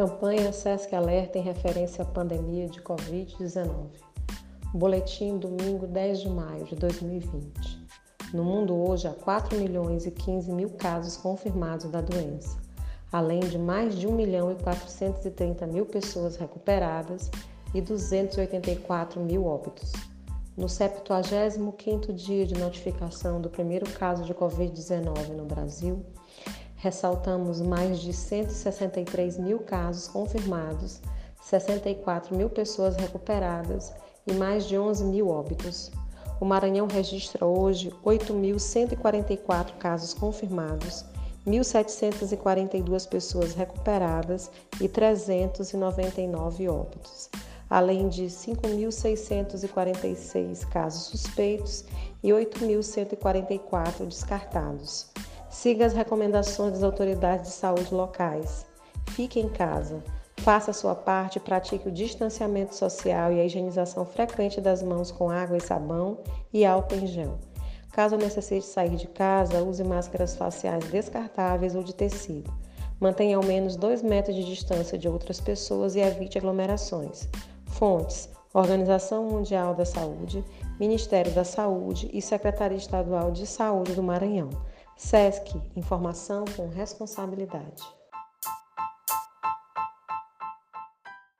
Campanha SESC Alerta em referência à pandemia de Covid-19. Boletim domingo 10 de maio de 2020. No mundo hoje há 4 milhões e 15 mil casos confirmados da doença, além de mais de 1 milhão e 430 mil pessoas recuperadas e 284 mil óbitos. No 75º dia de notificação do primeiro caso de Covid-19 no Brasil, ressaltamos mais de 163 mil casos confirmados, 64 mil pessoas recuperadas e mais de 11 mil óbitos. O Maranhão registra hoje 8.144 casos confirmados, 1.742 pessoas recuperadas e 399 óbitos além de 5.646 casos suspeitos e 8.144 descartados. Siga as recomendações das autoridades de saúde locais. Fique em casa. Faça a sua parte pratique o distanciamento social e a higienização frequente das mãos com água e sabão e álcool em gel. Caso necessite sair de casa, use máscaras faciais descartáveis ou de tecido. Mantenha ao menos 2 metros de distância de outras pessoas e evite aglomerações. Fontes: Organização Mundial da Saúde, Ministério da Saúde e Secretaria Estadual de Saúde do Maranhão. SESC Informação com responsabilidade.